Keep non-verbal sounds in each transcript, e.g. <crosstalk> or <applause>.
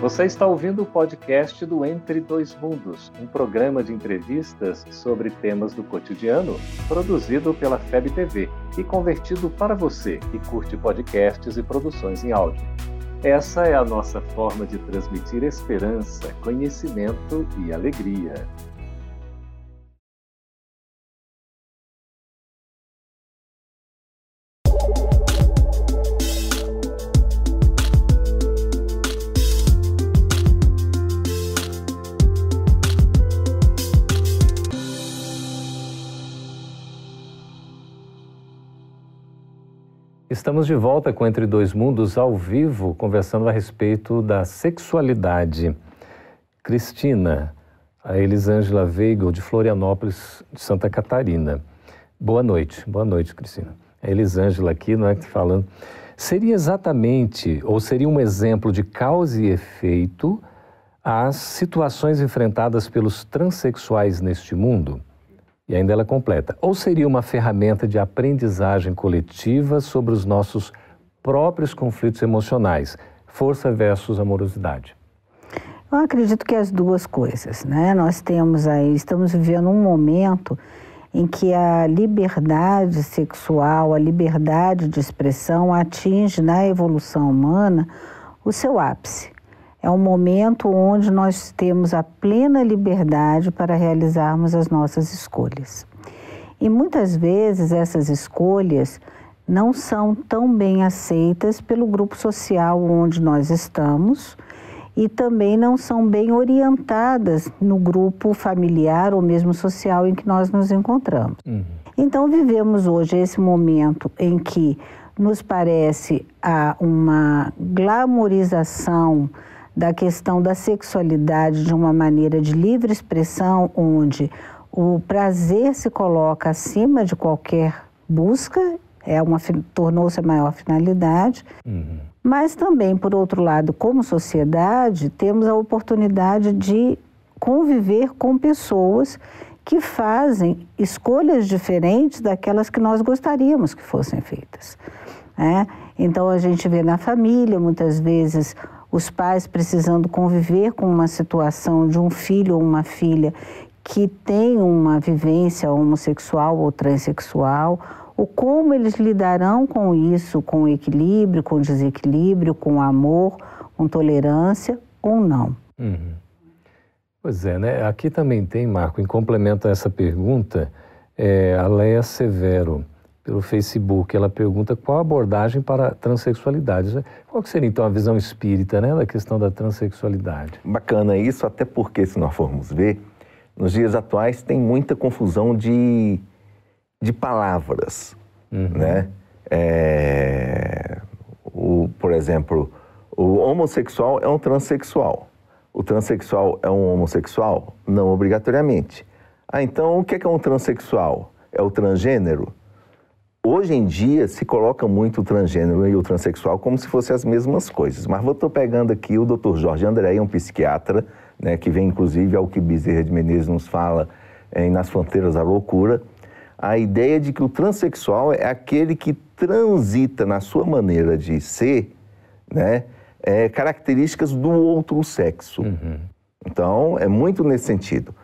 Você está ouvindo o podcast do Entre Dois Mundos, um programa de entrevistas sobre temas do cotidiano, produzido pela FEB TV e convertido para você que curte podcasts e produções em áudio. Essa é a nossa forma de transmitir esperança, conhecimento e alegria. Estamos de volta com Entre Dois Mundos ao vivo, conversando a respeito da sexualidade. Cristina, a Elisângela Weigel, de Florianópolis, de Santa Catarina. Boa noite, boa noite, Cristina. A Elisângela aqui, não é que falando. Seria exatamente, ou seria um exemplo de causa e efeito as situações enfrentadas pelos transexuais neste mundo? E ainda ela completa. Ou seria uma ferramenta de aprendizagem coletiva sobre os nossos próprios conflitos emocionais, força versus amorosidade? Eu acredito que as duas coisas, né? Nós temos aí, estamos vivendo um momento em que a liberdade sexual, a liberdade de expressão atinge na evolução humana o seu ápice. É um momento onde nós temos a plena liberdade para realizarmos as nossas escolhas. E muitas vezes essas escolhas não são tão bem aceitas pelo grupo social onde nós estamos e também não são bem orientadas no grupo familiar ou mesmo social em que nós nos encontramos. Uhum. Então vivemos hoje esse momento em que nos parece a uma glamorização da questão da sexualidade de uma maneira de livre expressão, onde o prazer se coloca acima de qualquer busca, é uma tornou-se a maior finalidade. Uhum. Mas também, por outro lado, como sociedade, temos a oportunidade de conviver com pessoas que fazem escolhas diferentes daquelas que nós gostaríamos que fossem feitas. Né? Então a gente vê na família muitas vezes os pais precisando conviver com uma situação de um filho ou uma filha que tem uma vivência homossexual ou transexual, ou como eles lidarão com isso, com equilíbrio, com desequilíbrio, com amor, com tolerância ou não. Uhum. Pois é, né? Aqui também tem, Marco, em complemento a essa pergunta, é, a Leia Severo pelo Facebook. Ela pergunta qual a abordagem para a transexualidade. Qual que seria então a visão espírita né, da questão da transexualidade? Bacana isso, até porque se nós formos ver, nos dias atuais tem muita confusão de, de palavras, uhum. né? É, o, por exemplo, o homossexual é um transexual. O transexual é um homossexual? Não obrigatoriamente. Ah, então o que é, que é um transexual? É o transgênero? Hoje em dia se coloca muito o transgênero e o transexual como se fossem as mesmas coisas. Mas eu estou pegando aqui o Dr. Jorge André, um psiquiatra, né, que vem inclusive ao que Bezerra de Menezes nos fala em Nas Fronteiras da Loucura, a ideia de que o transexual é aquele que transita na sua maneira de ser, né, é, características do outro sexo. Uhum. Então, é muito nesse sentido.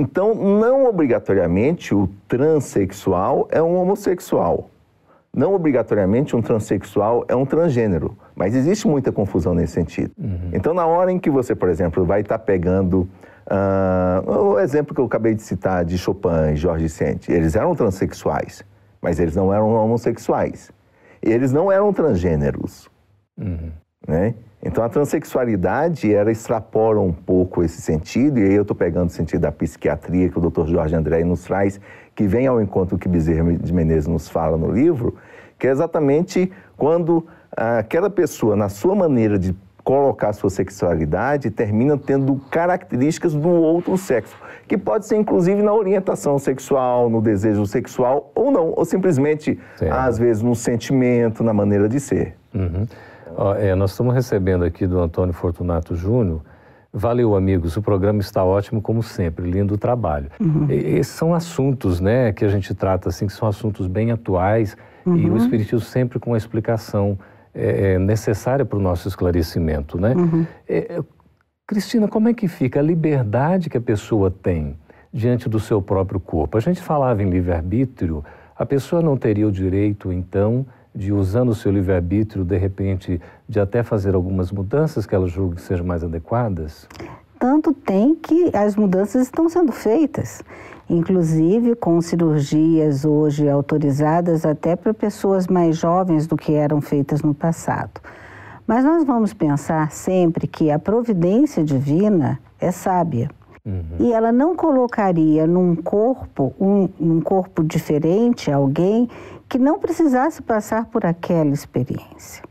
Então, não obrigatoriamente o transexual é um homossexual. Não obrigatoriamente um transexual é um transgênero. Mas existe muita confusão nesse sentido. Uhum. Então, na hora em que você, por exemplo, vai estar tá pegando uh, o exemplo que eu acabei de citar de Chopin e Jorge Sente, eles eram transexuais, mas eles não eram homossexuais. Eles não eram transgêneros. Uhum. Né? Então a transexualidade, ela extrapola um pouco esse sentido, e aí eu estou pegando o sentido da psiquiatria que o Dr. Jorge André nos traz, que vem ao encontro que Bezerra de Menezes nos fala no livro, que é exatamente quando aquela pessoa, na sua maneira de colocar sua sexualidade, termina tendo características do outro sexo, que pode ser inclusive na orientação sexual, no desejo sexual ou não, ou simplesmente, às vezes, no sentimento, na maneira de ser. Uhum. É, nós estamos recebendo aqui do Antônio Fortunato Júnior. Valeu, amigos. O programa está ótimo, como sempre. Lindo trabalho. Uhum. Esses são assuntos né, que a gente trata, assim, que são assuntos bem atuais uhum. e o uhum. Espiritismo sempre com uma explicação é, é necessária para o nosso esclarecimento, né? Uhum. É, Cristina, como é que fica a liberdade que a pessoa tem diante do seu próprio corpo? A gente falava em livre-arbítrio, a pessoa não teria o direito, então, de usando o seu livre-arbítrio, de repente, de até fazer algumas mudanças que ela julgue que sejam mais adequadas? Tanto tem que as mudanças estão sendo feitas, inclusive com cirurgias hoje autorizadas até para pessoas mais jovens do que eram feitas no passado. Mas nós vamos pensar sempre que a providência divina é sábia. Uhum. E ela não colocaria num corpo, um, um corpo diferente, alguém que não precisasse passar por aquela experiência.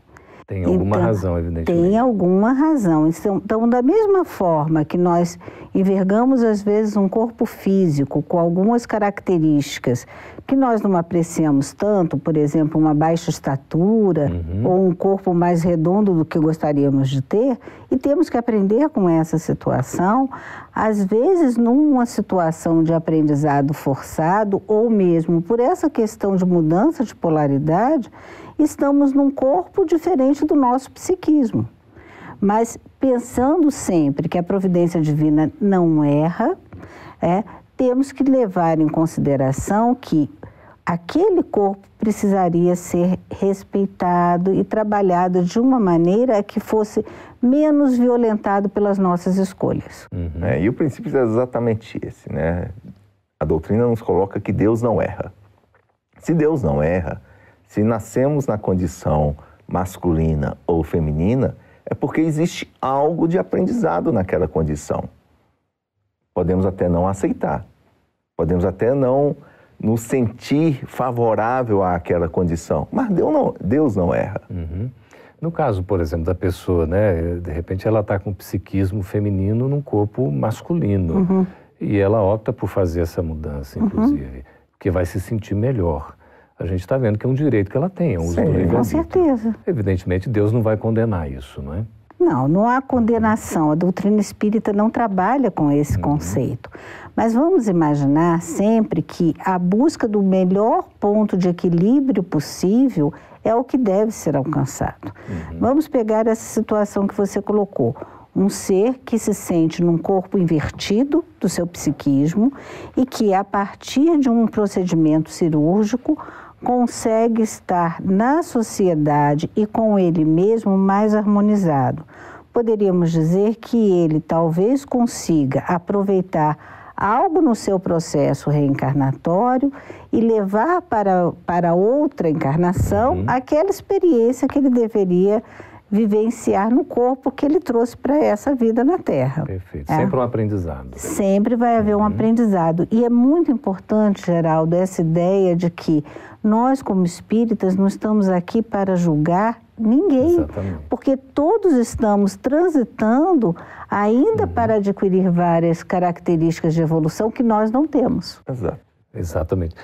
Tem alguma então, razão, evidentemente. Tem alguma razão. Então, então, da mesma forma que nós envergamos, às vezes, um corpo físico com algumas características que nós não apreciamos tanto, por exemplo, uma baixa estatura uhum. ou um corpo mais redondo do que gostaríamos de ter, e temos que aprender com essa situação, às vezes numa situação de aprendizado forçado ou mesmo por essa questão de mudança de polaridade, estamos num corpo diferente do nosso psiquismo. Mas pensando sempre que a providência divina não erra, é, temos que levar em consideração que aquele corpo precisaria ser respeitado e trabalhado de uma maneira que fosse menos violentado pelas nossas escolhas. Uhum. É, e o princípio é exatamente esse, né? A doutrina nos coloca que Deus não erra. Se Deus não erra, se nascemos na condição masculina ou feminina, é porque existe algo de aprendizado naquela condição. Podemos até não aceitar, podemos até não nos sentir favorável àquela condição, mas Deus não, Deus não erra. Uhum. No caso, por exemplo, da pessoa, né, de repente ela está com psiquismo feminino num corpo masculino uhum. e ela opta por fazer essa mudança, uhum. inclusive, uhum. porque vai se sentir melhor a gente está vendo que é um direito que ela tem, é um uso Sim, do livre Com certeza. Evidentemente, Deus não vai condenar isso, não é? Não, não há condenação. A doutrina espírita não trabalha com esse uhum. conceito. Mas vamos imaginar sempre que a busca do melhor ponto de equilíbrio possível é o que deve ser alcançado. Uhum. Vamos pegar essa situação que você colocou um ser que se sente num corpo invertido do seu psiquismo e que, a partir de um procedimento cirúrgico, consegue estar na sociedade e com ele mesmo mais harmonizado. Poderíamos dizer que ele talvez consiga aproveitar algo no seu processo reencarnatório e levar para, para outra encarnação uhum. aquela experiência que ele deveria vivenciar no corpo que ele trouxe para essa vida na Terra. Perfeito. É. Sempre um aprendizado. Sempre vai haver um uhum. aprendizado. E é muito importante, Geraldo, essa ideia de que nós, como espíritas, não estamos aqui para julgar ninguém. Exatamente. Porque todos estamos transitando ainda uhum. para adquirir várias características de evolução que nós não temos. Exato. Exatamente.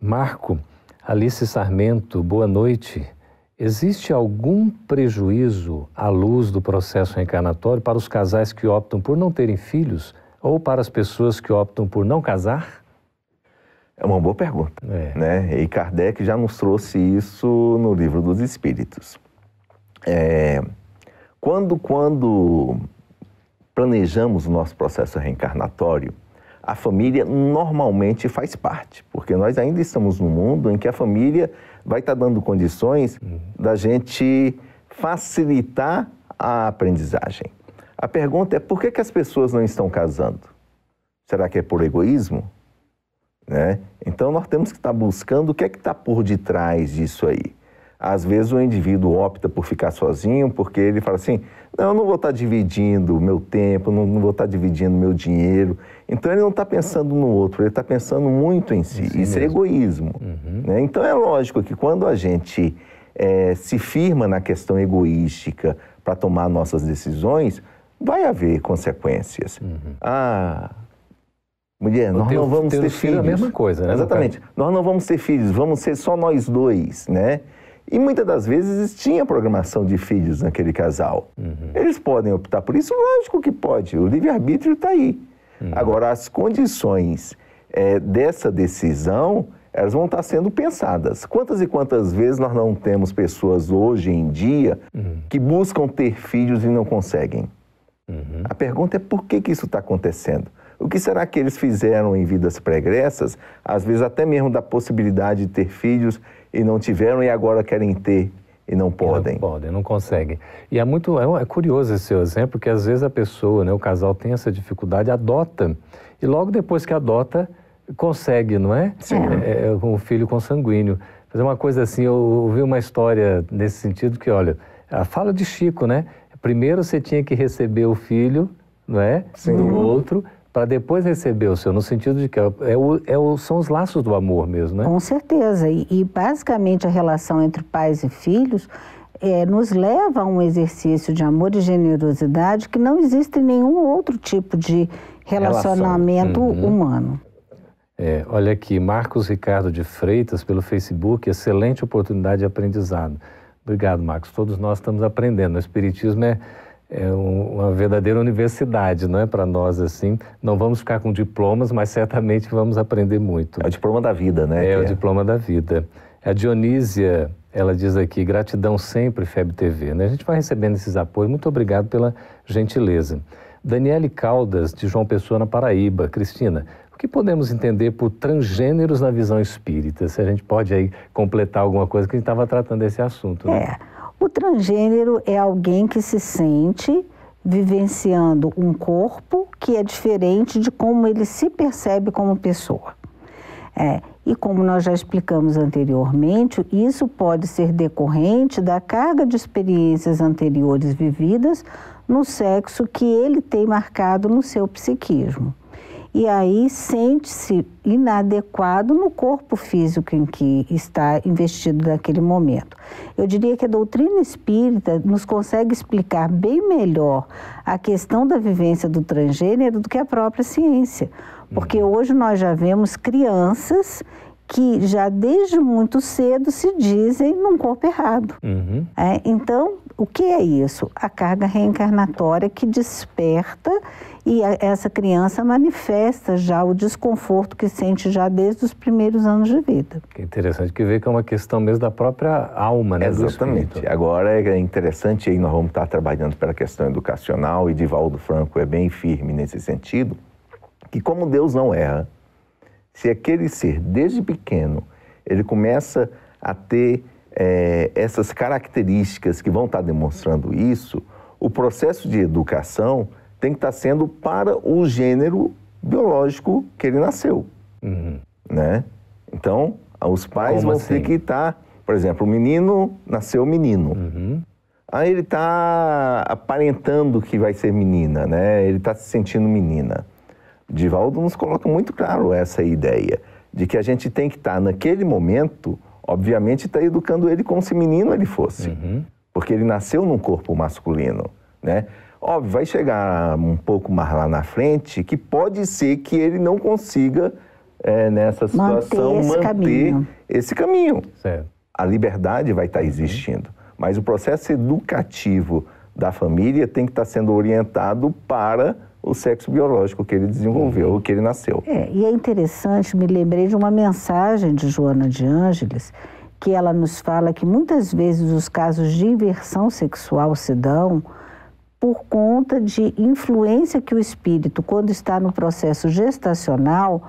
Marco, Alice Sarmento, boa noite. Existe algum prejuízo à luz do processo reencarnatório para os casais que optam por não terem filhos ou para as pessoas que optam por não casar? É uma boa pergunta. É. Né? E Kardec já nos trouxe isso no Livro dos Espíritos. É, quando, quando planejamos o nosso processo reencarnatório, a família normalmente faz parte, porque nós ainda estamos num mundo em que a família vai estar tá dando condições uhum. da gente facilitar a aprendizagem. A pergunta é por que, que as pessoas não estão casando? Será que é por egoísmo? Né? Então nós temos que estar tá buscando o que é que está por detrás disso aí. Às vezes o indivíduo opta por ficar sozinho porque ele fala assim: não, eu não vou estar tá dividindo meu tempo, não, não vou estar dividindo meu dinheiro. Então ele não está pensando no outro, ele está pensando muito em si. Isso, Isso é egoísmo. Uhum. Né? Então é lógico que quando a gente é, se firma na questão egoística para tomar nossas decisões, vai haver consequências. Uhum. Ah, mulher, nós não vamos ter filhos. É a mesma coisa, né? Exatamente. Nós não vamos ter filhos, vamos ser só nós dois, né? E muitas das vezes tinha programação de filhos naquele casal. Uhum. Eles podem optar por isso? Lógico que pode. O livre-arbítrio está aí. Uhum. Agora, as condições é, dessa decisão, elas vão estar sendo pensadas. Quantas e quantas vezes nós não temos pessoas hoje em dia uhum. que buscam ter filhos e não conseguem? Uhum. A pergunta é por que, que isso está acontecendo? O que será que eles fizeram em vidas pregressas, às vezes até mesmo da possibilidade de ter filhos e não tiveram e agora querem ter e não podem? não podem, não conseguem. E é muito é, é curioso esse seu exemplo, que às vezes a pessoa, né, o casal tem essa dificuldade, adota, e logo depois que adota, consegue, não é? Sim. É, é, com o filho consanguíneo. Fazer uma coisa assim, eu ouvi uma história nesse sentido que, olha, a fala de Chico, né? Primeiro você tinha que receber o filho, não é? Sim. Do outro, para depois receber o seu, no sentido de que é o, é o, são os laços do amor mesmo, né? Com certeza. E, e basicamente a relação entre pais e filhos é, nos leva a um exercício de amor e generosidade que não existe em nenhum outro tipo de relacionamento uhum. humano. É, olha aqui, Marcos Ricardo de Freitas, pelo Facebook, excelente oportunidade de aprendizado. Obrigado, Marcos. Todos nós estamos aprendendo. O Espiritismo é, é um, uma verdadeira universidade, não é para nós assim. Não vamos ficar com diplomas, mas certamente vamos aprender muito. É o diploma da vida, né? É, é. o diploma da vida. A Dionísia, ela diz aqui, gratidão sempre, FEB TV. Né? A gente vai recebendo esses apoios. Muito obrigado pela gentileza. Daniele Caldas, de João Pessoa, na Paraíba. Cristina, o que podemos entender por transgêneros na visão espírita? Se a gente pode aí completar alguma coisa que a gente estava tratando desse assunto. Né? É, o transgênero é alguém que se sente vivenciando um corpo que é diferente de como ele se percebe como pessoa. É, e como nós já explicamos anteriormente, isso pode ser decorrente da carga de experiências anteriores vividas no sexo que ele tem marcado no seu psiquismo e aí sente-se inadequado no corpo físico em que está investido naquele momento. Eu diria que a doutrina espírita nos consegue explicar bem melhor a questão da vivência do transgênero do que a própria ciência, porque uhum. hoje nós já vemos crianças que já desde muito cedo se dizem num corpo errado. Uhum. É, então, o que é isso? A carga reencarnatória que desperta e a, essa criança manifesta já o desconforto que sente já desde os primeiros anos de vida. Que interessante que vê que é uma questão mesmo da própria alma, né? Exatamente. Agora é interessante, aí nós vamos estar trabalhando pela questão educacional e Divaldo Franco é bem firme nesse sentido, que como Deus não erra, se aquele ser, desde pequeno, ele começa a ter é, essas características que vão estar demonstrando isso, o processo de educação tem que estar sendo para o gênero biológico que ele nasceu. Uhum. Né? Então, os pais Como vão assim? ter que estar, por exemplo, o menino nasceu menino. Uhum. Aí ele está aparentando que vai ser menina, né? Ele está se sentindo menina. Divaldo nos coloca muito claro essa ideia de que a gente tem que estar tá, naquele momento, obviamente, estar tá educando ele como se menino ele fosse, uhum. porque ele nasceu num corpo masculino, né? Óbvio, vai chegar um pouco mais lá na frente que pode ser que ele não consiga é, nessa situação manter, esse, manter caminho. esse caminho. Certo. A liberdade vai estar tá existindo, mas o processo educativo da família tem que estar sendo orientado para o sexo biológico que ele desenvolveu, o que ele nasceu. É, e é interessante, me lembrei de uma mensagem de Joana de Ângeles, que ela nos fala que muitas vezes os casos de inversão sexual se dão por conta de influência que o espírito, quando está no processo gestacional,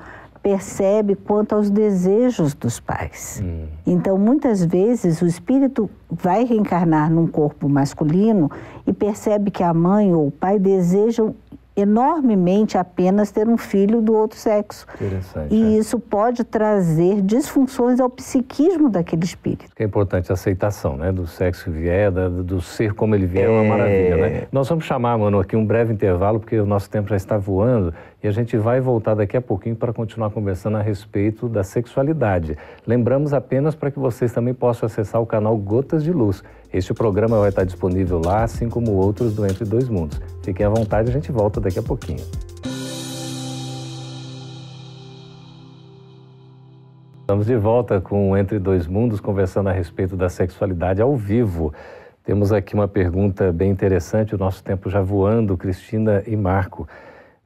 percebe quanto aos desejos dos pais. Hum. Então, muitas vezes, o espírito vai reencarnar num corpo masculino e percebe que a mãe ou o pai desejam enormemente apenas ter um filho do outro sexo. Interessante. E é. isso pode trazer disfunções ao psiquismo daquele espírito. É importante a aceitação, né? Do sexo que vier, do ser como ele vier, é uma é. maravilha, né? Nós vamos chamar, mano, aqui um breve intervalo, porque o nosso tempo já está voando e a gente vai voltar daqui a pouquinho para continuar conversando a respeito da sexualidade. Lembramos apenas para que vocês também possam acessar o canal Gotas de Luz. Este programa vai estar disponível lá, assim como outros do Entre Dois Mundos. Fiquem à vontade, a gente volta daqui a pouquinho. Estamos de volta com Entre Dois Mundos, conversando a respeito da sexualidade ao vivo. Temos aqui uma pergunta bem interessante, o nosso tempo já voando, Cristina e Marco.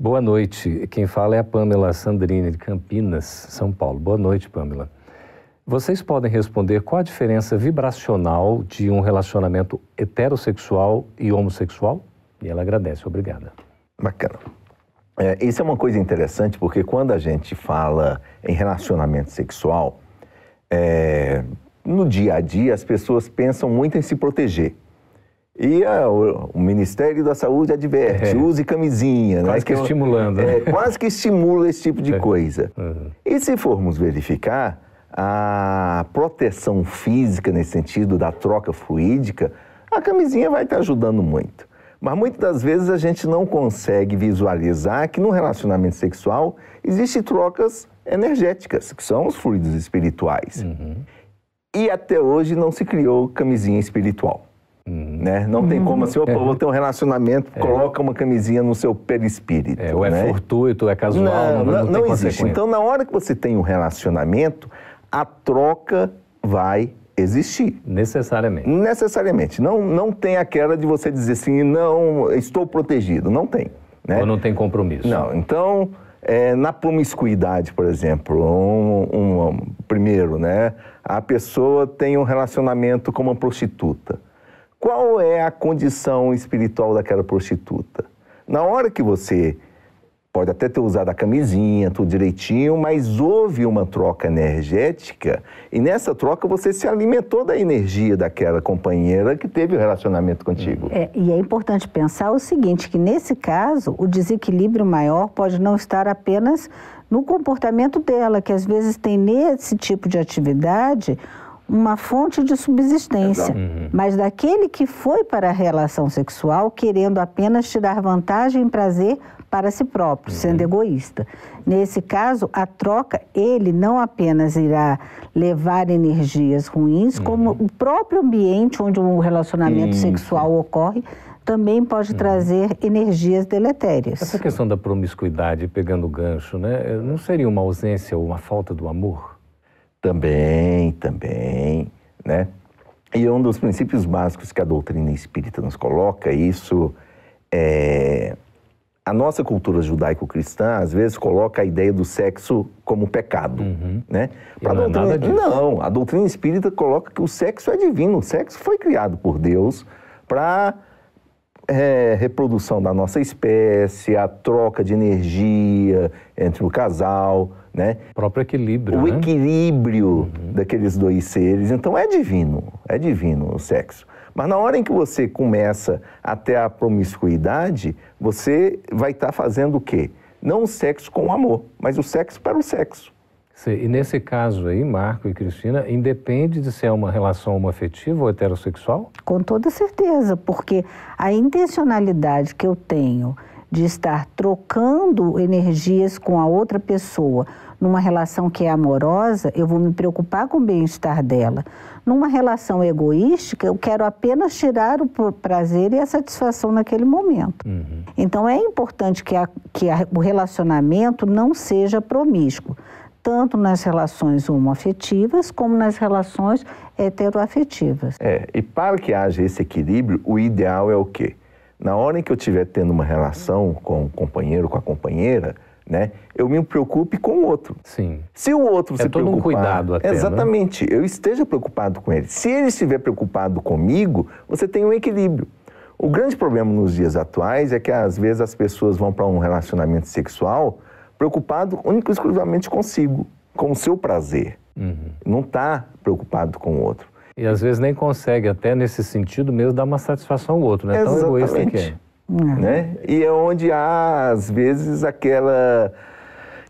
Boa noite. Quem fala é a Pamela Sandrini, de Campinas, São Paulo. Boa noite, Pamela. Vocês podem responder qual a diferença vibracional de um relacionamento heterossexual e homossexual? E ela agradece, obrigada. Bacana. É, isso é uma coisa interessante porque quando a gente fala em relacionamento sexual, é, no dia a dia as pessoas pensam muito em se proteger. E a, o, o, Ministério da Saúde adverte, é. use camisinha. Quase né? que, que estimulando. É, né? quase que estimula esse tipo de é. coisa. Uhum. E se formos verificar, a proteção física nesse sentido da troca fluídica, a camisinha vai estar ajudando muito. Mas muitas das vezes a gente não consegue visualizar que no relacionamento sexual existem trocas energéticas, que são os fluidos espirituais. Uhum. E até hoje não se criou camisinha espiritual. Uhum. Né? Não uhum. tem como assim, opa, é. vou ter um relacionamento, é. coloca uma camisinha no seu perispírito. É, ou é né? fortuito, é casual, não, não, não, não existe. Então, na hora que você tem um relacionamento, a troca vai existir. Necessariamente. Necessariamente. Não, não tem aquela de você dizer assim, não, estou protegido. Não tem. Né? Ou não tem compromisso. Não. Então, é, na promiscuidade, por exemplo, um, um, um, primeiro, né, a pessoa tem um relacionamento com uma prostituta. Qual é a condição espiritual daquela prostituta? Na hora que você pode até ter usado a camisinha, tudo direitinho, mas houve uma troca energética e nessa troca você se alimentou da energia daquela companheira que teve o relacionamento contigo. É, e é importante pensar o seguinte, que nesse caso o desequilíbrio maior pode não estar apenas no comportamento dela, que às vezes tem nesse tipo de atividade uma fonte de subsistência, uhum. mas daquele que foi para a relação sexual querendo apenas tirar vantagem e prazer para si próprio, uhum. sendo egoísta. Nesse caso, a troca, ele não apenas irá levar energias ruins, uhum. como o próprio ambiente onde o relacionamento sexual ocorre também pode uhum. trazer energias deletérias. Essa questão da promiscuidade, pegando o gancho, né, não seria uma ausência ou uma falta do amor? Também, também, né? E um dos princípios básicos que a doutrina espírita nos coloca, isso é a nossa cultura judaico-cristã às vezes coloca a ideia do sexo como pecado, uhum. né? Pra não, doutrina, é não, a doutrina espírita coloca que o sexo é divino, o sexo foi criado por Deus para é, reprodução da nossa espécie, a troca de energia entre o casal, né? O próprio equilíbrio, O né? equilíbrio uhum. daqueles dois seres. Então é divino, é divino o sexo. Mas na hora em que você começa até a promiscuidade, você vai estar tá fazendo o quê? Não o sexo com o amor, mas o sexo para o sexo. Sim, e nesse caso aí, Marco e Cristina, independe de se é uma relação homoafetiva ou heterossexual? Com toda certeza, porque a intencionalidade que eu tenho de estar trocando energias com a outra pessoa numa relação que é amorosa, eu vou me preocupar com o bem-estar dela. Numa relação egoística, eu quero apenas tirar o prazer e a satisfação naquele momento. Uhum. Então é importante que, a, que a, o relacionamento não seja promíscuo, tanto nas relações homoafetivas como nas relações heteroafetivas. É, e para que haja esse equilíbrio, o ideal é o quê? Na hora em que eu estiver tendo uma relação com o companheiro, com a companheira, né? Eu me preocupe com o outro. Sim. Se o outro é se todo preocupar, um cuidado até, né? Exatamente. Né? Eu esteja preocupado com ele. Se ele estiver preocupado comigo, você tem um equilíbrio. O grande problema nos dias atuais é que às vezes as pessoas vão para um relacionamento sexual preocupado único e exclusivamente consigo, com o seu prazer. Uhum. Não está preocupado com o outro. E às vezes nem consegue, até nesse sentido mesmo, dar uma satisfação ao outro, né? Tão egoísta que é. Né? E é onde há, às vezes, aquela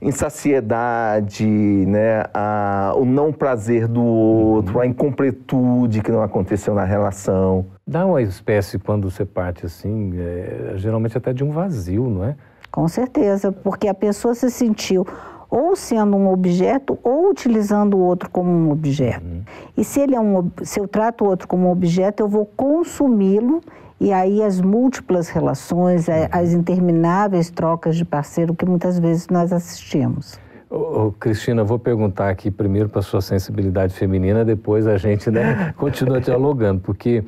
insaciedade, né? a, o não prazer do outro, uhum. a incompletude que não aconteceu na relação. Dá uma espécie, quando você parte assim, é, geralmente até de um vazio, não é? Com certeza, porque a pessoa se sentiu ou sendo um objeto ou utilizando o outro como um objeto. Uhum. E se ele é um, se eu trato o outro como um objeto, eu vou consumi-lo e aí as múltiplas relações, uhum. as intermináveis trocas de parceiro que muitas vezes nós assistimos. Ô, ô, Cristina, vou perguntar aqui primeiro para sua sensibilidade feminina, depois a gente né, <laughs> continua dialogando, porque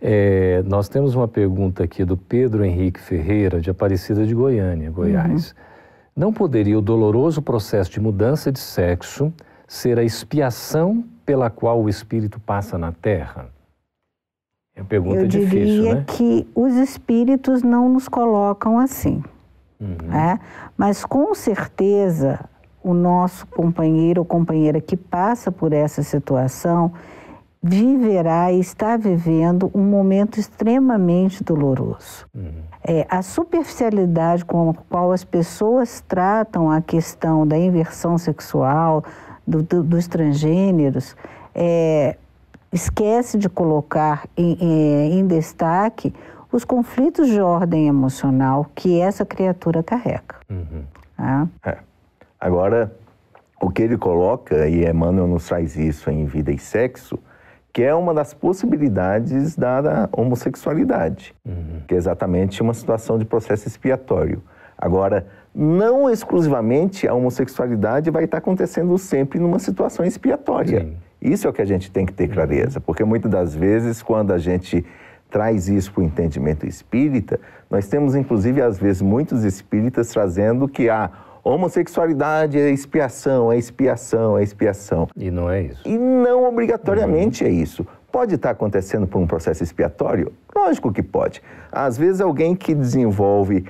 é, nós temos uma pergunta aqui do Pedro Henrique Ferreira, de Aparecida de Goiânia, Goiás. Uhum. Não poderia o doloroso processo de mudança de sexo ser a expiação pela qual o espírito passa na Terra? É uma pergunta Eu difícil, diria né? que os espíritos não nos colocam assim. Uhum. Né? Mas com certeza o nosso companheiro ou companheira que passa por essa situação viverá e está vivendo um momento extremamente doloroso. Uhum. É, a superficialidade com a qual as pessoas tratam a questão da inversão sexual, do, do, dos transgêneros, é, esquece de colocar em, em, em destaque os conflitos de ordem emocional que essa criatura carrega. Uhum. Ah. É. Agora, o que ele coloca, e Emmanuel nos traz isso em Vida e Sexo, que é uma das possibilidades da, homossexualidade, uhum. que é exatamente uma situação de processo expiatório. Agora, não exclusivamente a homossexualidade vai estar acontecendo sempre numa situação expiatória. Sim. Isso é o que a gente tem que ter clareza, porque muitas das vezes, quando a gente traz isso para o entendimento espírita, nós temos, inclusive, às vezes, muitos espíritas trazendo que a homossexualidade é expiação, é expiação, é expiação. E não é isso. E não obrigatoriamente uhum. é isso. Pode estar acontecendo por um processo expiatório? Lógico que pode. Às vezes, alguém que desenvolve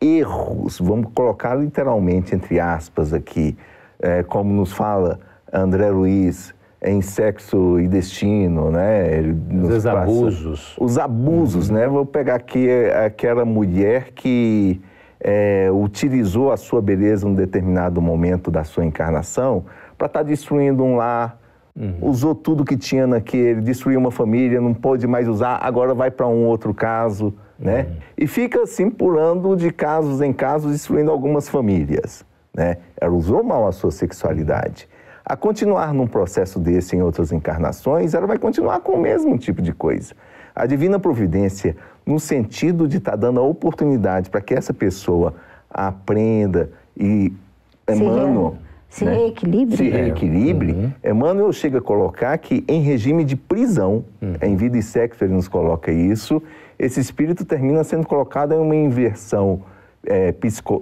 erros, vamos colocar literalmente entre aspas aqui, é, como nos fala André Luiz, em sexo e destino, né? Os abusos. Os abusos, uhum. né? Vou pegar aqui é, aquela mulher que é, utilizou a sua beleza em um determinado momento da sua encarnação para estar tá destruindo um lar, uhum. usou tudo que tinha naquele, destruiu uma família, não pôde mais usar, agora vai para um outro caso, né? Uhum. E fica assim pulando de casos em casos, destruindo algumas famílias, né? Ela usou mal a sua sexualidade a continuar num processo desse em outras encarnações, ela vai continuar com o mesmo tipo de coisa. A divina providência, no sentido de estar tá dando a oportunidade para que essa pessoa aprenda e Emmanuel se né? reequilibre. Se reequilibre. Uhum. Emmanuel chega a colocar que em regime de prisão, uhum. em vida e sexo ele nos coloca isso, esse espírito termina sendo colocado em uma inversão é,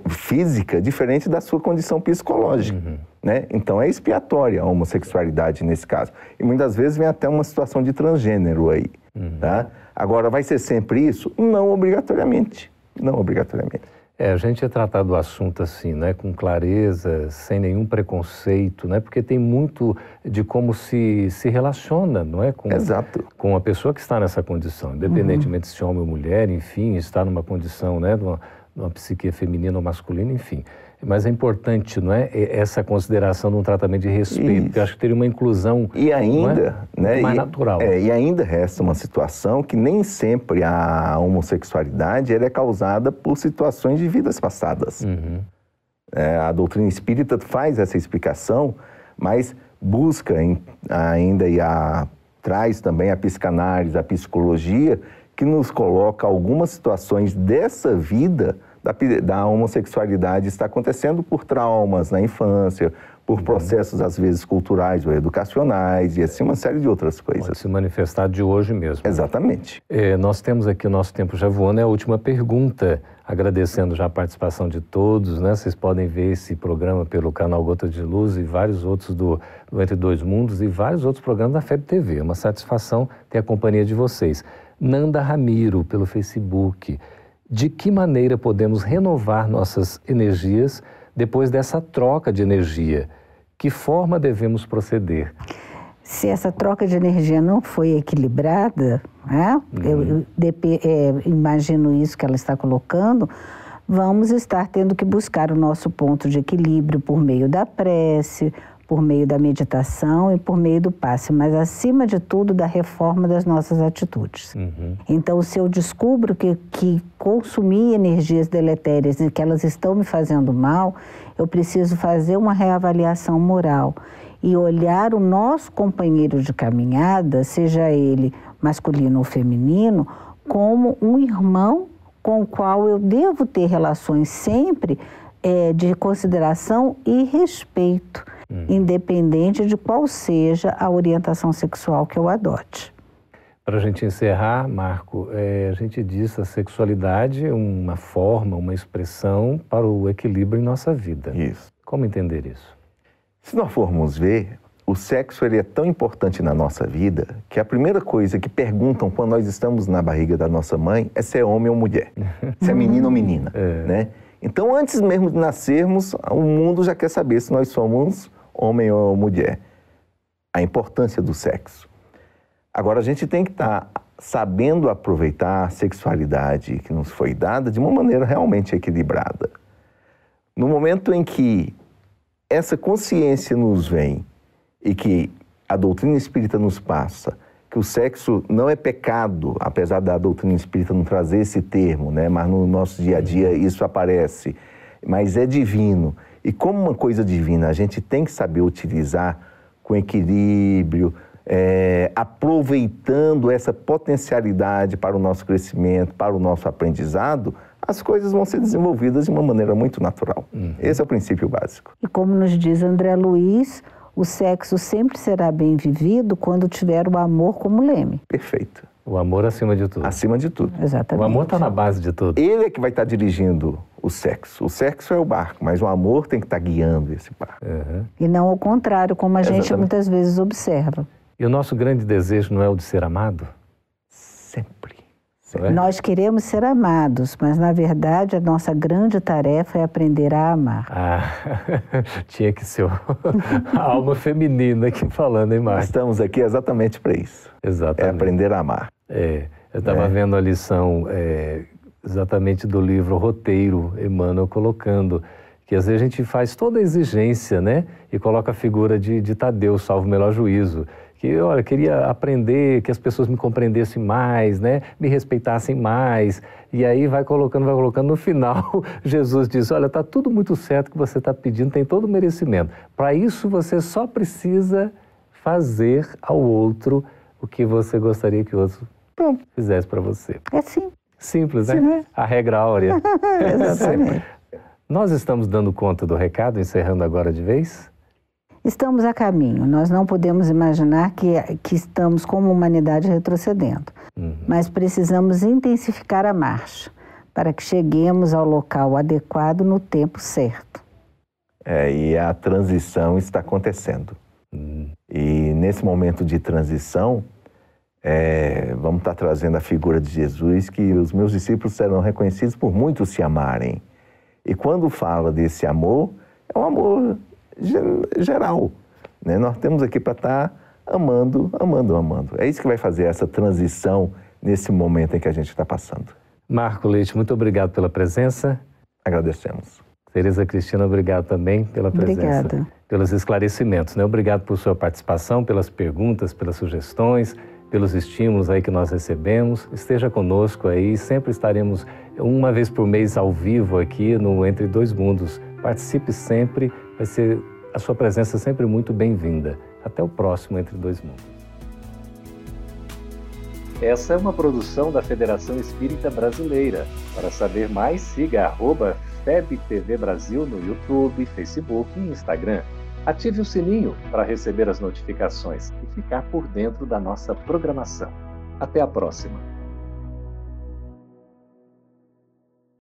física diferente da sua condição psicológica. Uhum. Né? Então é expiatória a homossexualidade nesse caso. E muitas vezes vem até uma situação de transgênero aí. Uhum. Tá? Agora, vai ser sempre isso? Não obrigatoriamente. Não obrigatoriamente. É, a gente é tratado do assunto assim, né, com clareza, sem nenhum preconceito, né, porque tem muito de como se, se relaciona, não é, com, Exato. com a pessoa que está nessa condição, independentemente uhum. se homem ou mulher, enfim, está numa condição, né, de uma, de uma psique feminina ou masculina, enfim. Mas é importante, não é, essa consideração de um tratamento de respeito, porque eu acho que teria uma inclusão e ainda, é? né, mais e, natural. É, e ainda resta uma situação que nem sempre a homossexualidade é causada por situações de vidas passadas. Uhum. É, a doutrina espírita faz essa explicação, mas busca em, ainda e a, traz também a psicanálise, a psicologia, que nos coloca algumas situações dessa vida da, da homossexualidade está acontecendo por traumas na infância, por processos, às vezes, culturais ou educacionais e assim uma série de outras coisas. Pode se manifestar de hoje mesmo. Exatamente. É, nós temos aqui o nosso tempo já voando, é a última pergunta, agradecendo já a participação de todos, né? Vocês podem ver esse programa pelo canal Gota de Luz e vários outros do, do Entre Dois Mundos e vários outros programas da FEB TV. É uma satisfação ter a companhia de vocês. Nanda Ramiro, pelo Facebook de que maneira podemos renovar nossas energias depois dessa troca de energia? Que forma devemos proceder? Se essa troca de energia não foi equilibrada, né? Uhum. eu, eu é, imagino isso que ela está colocando, vamos estar tendo que buscar o nosso ponto de equilíbrio por meio da prece, por meio da meditação e por meio do passe, mas acima de tudo da reforma das nossas atitudes. Uhum. Então, se eu descubro que, que consumir energias deletérias e que elas estão me fazendo mal, eu preciso fazer uma reavaliação moral e olhar o nosso companheiro de caminhada, seja ele masculino ou feminino, como um irmão com o qual eu devo ter relações sempre é, de consideração e respeito uhum. independente de qual seja a orientação sexual que eu adote. Para a gente encerrar, Marco, é, a gente diz a sexualidade é uma forma, uma expressão para o equilíbrio em nossa vida. Isso. Como entender isso? Se nós formos ver, o sexo ele é tão importante na nossa vida que a primeira coisa que perguntam quando nós estamos na barriga da nossa mãe é se é homem ou mulher, <laughs> se é menino ou menina, é. né? Então, antes mesmo de nascermos, o mundo já quer saber se nós somos homem ou mulher. A importância do sexo. Agora, a gente tem que estar tá sabendo aproveitar a sexualidade que nos foi dada de uma maneira realmente equilibrada. No momento em que essa consciência nos vem e que a doutrina espírita nos passa que o sexo não é pecado, apesar da doutrina espírita não trazer esse termo, né? mas no nosso dia a dia isso aparece, mas é divino. E como uma coisa divina, a gente tem que saber utilizar com equilíbrio, é, aproveitando essa potencialidade para o nosso crescimento, para o nosso aprendizado, as coisas vão ser desenvolvidas de uma maneira muito natural. Uhum. Esse é o princípio básico. E como nos diz André Luiz, o sexo sempre será bem vivido quando tiver o amor como leme. Perfeito. O amor acima de tudo. Acima de tudo. Exatamente. O amor está na base de tudo. Ele é que vai estar tá dirigindo o sexo. O sexo é o barco, mas o amor tem que estar tá guiando esse barco. Uhum. E não o contrário, como a Exatamente. gente muitas vezes observa. E o nosso grande desejo não é o de ser amado? Sempre. É? Nós queremos ser amados, mas na verdade a nossa grande tarefa é aprender a amar. Ah, <laughs> tinha que ser a <laughs> alma feminina aqui falando, hein, Marcos? Estamos aqui exatamente para isso. Exatamente. É aprender a amar. É, eu estava é. vendo a lição é, exatamente do livro Roteiro, Emmanuel colocando que às vezes a gente faz toda a exigência, né? E coloca a figura de, de Tadeu, salvo o melhor juízo que, olha, queria aprender, que as pessoas me compreendessem mais, né? Me respeitassem mais. E aí vai colocando, vai colocando. No final, <laughs> Jesus diz, olha, está tudo muito certo que você está pedindo, tem todo o merecimento. Para isso, você só precisa fazer ao outro o que você gostaria que o outro pronto, fizesse para você. É sim. Simples, né? Sim, né? A regra áurea. <laughs> Exatamente. Nós estamos dando conta do recado, encerrando agora de vez? Estamos a caminho. Nós não podemos imaginar que, que estamos como humanidade retrocedendo, uhum. mas precisamos intensificar a marcha para que cheguemos ao local adequado no tempo certo. É, e a transição está acontecendo. Uhum. E nesse momento de transição, é, vamos estar trazendo a figura de Jesus, que os meus discípulos serão reconhecidos por muitos se amarem. E quando fala desse amor, é um amor geral. Né? Nós temos aqui para estar tá amando, amando, amando. É isso que vai fazer essa transição nesse momento em que a gente está passando. Marco Leite, muito obrigado pela presença. Agradecemos. Tereza Cristina, obrigado também pela presença. Obrigada. Pelos esclarecimentos. Né? Obrigado por sua participação, pelas perguntas, pelas sugestões, pelos estímulos aí que nós recebemos. Esteja conosco aí, sempre estaremos uma vez por mês ao vivo aqui no Entre Dois Mundos. Participe sempre vai ser a sua presença sempre muito bem-vinda. Até o próximo Entre Dois Mundos. Essa é uma produção da Federação Espírita Brasileira. Para saber mais, siga arroba FebTV Brasil no YouTube, Facebook e Instagram. Ative o sininho para receber as notificações e ficar por dentro da nossa programação. Até a próxima!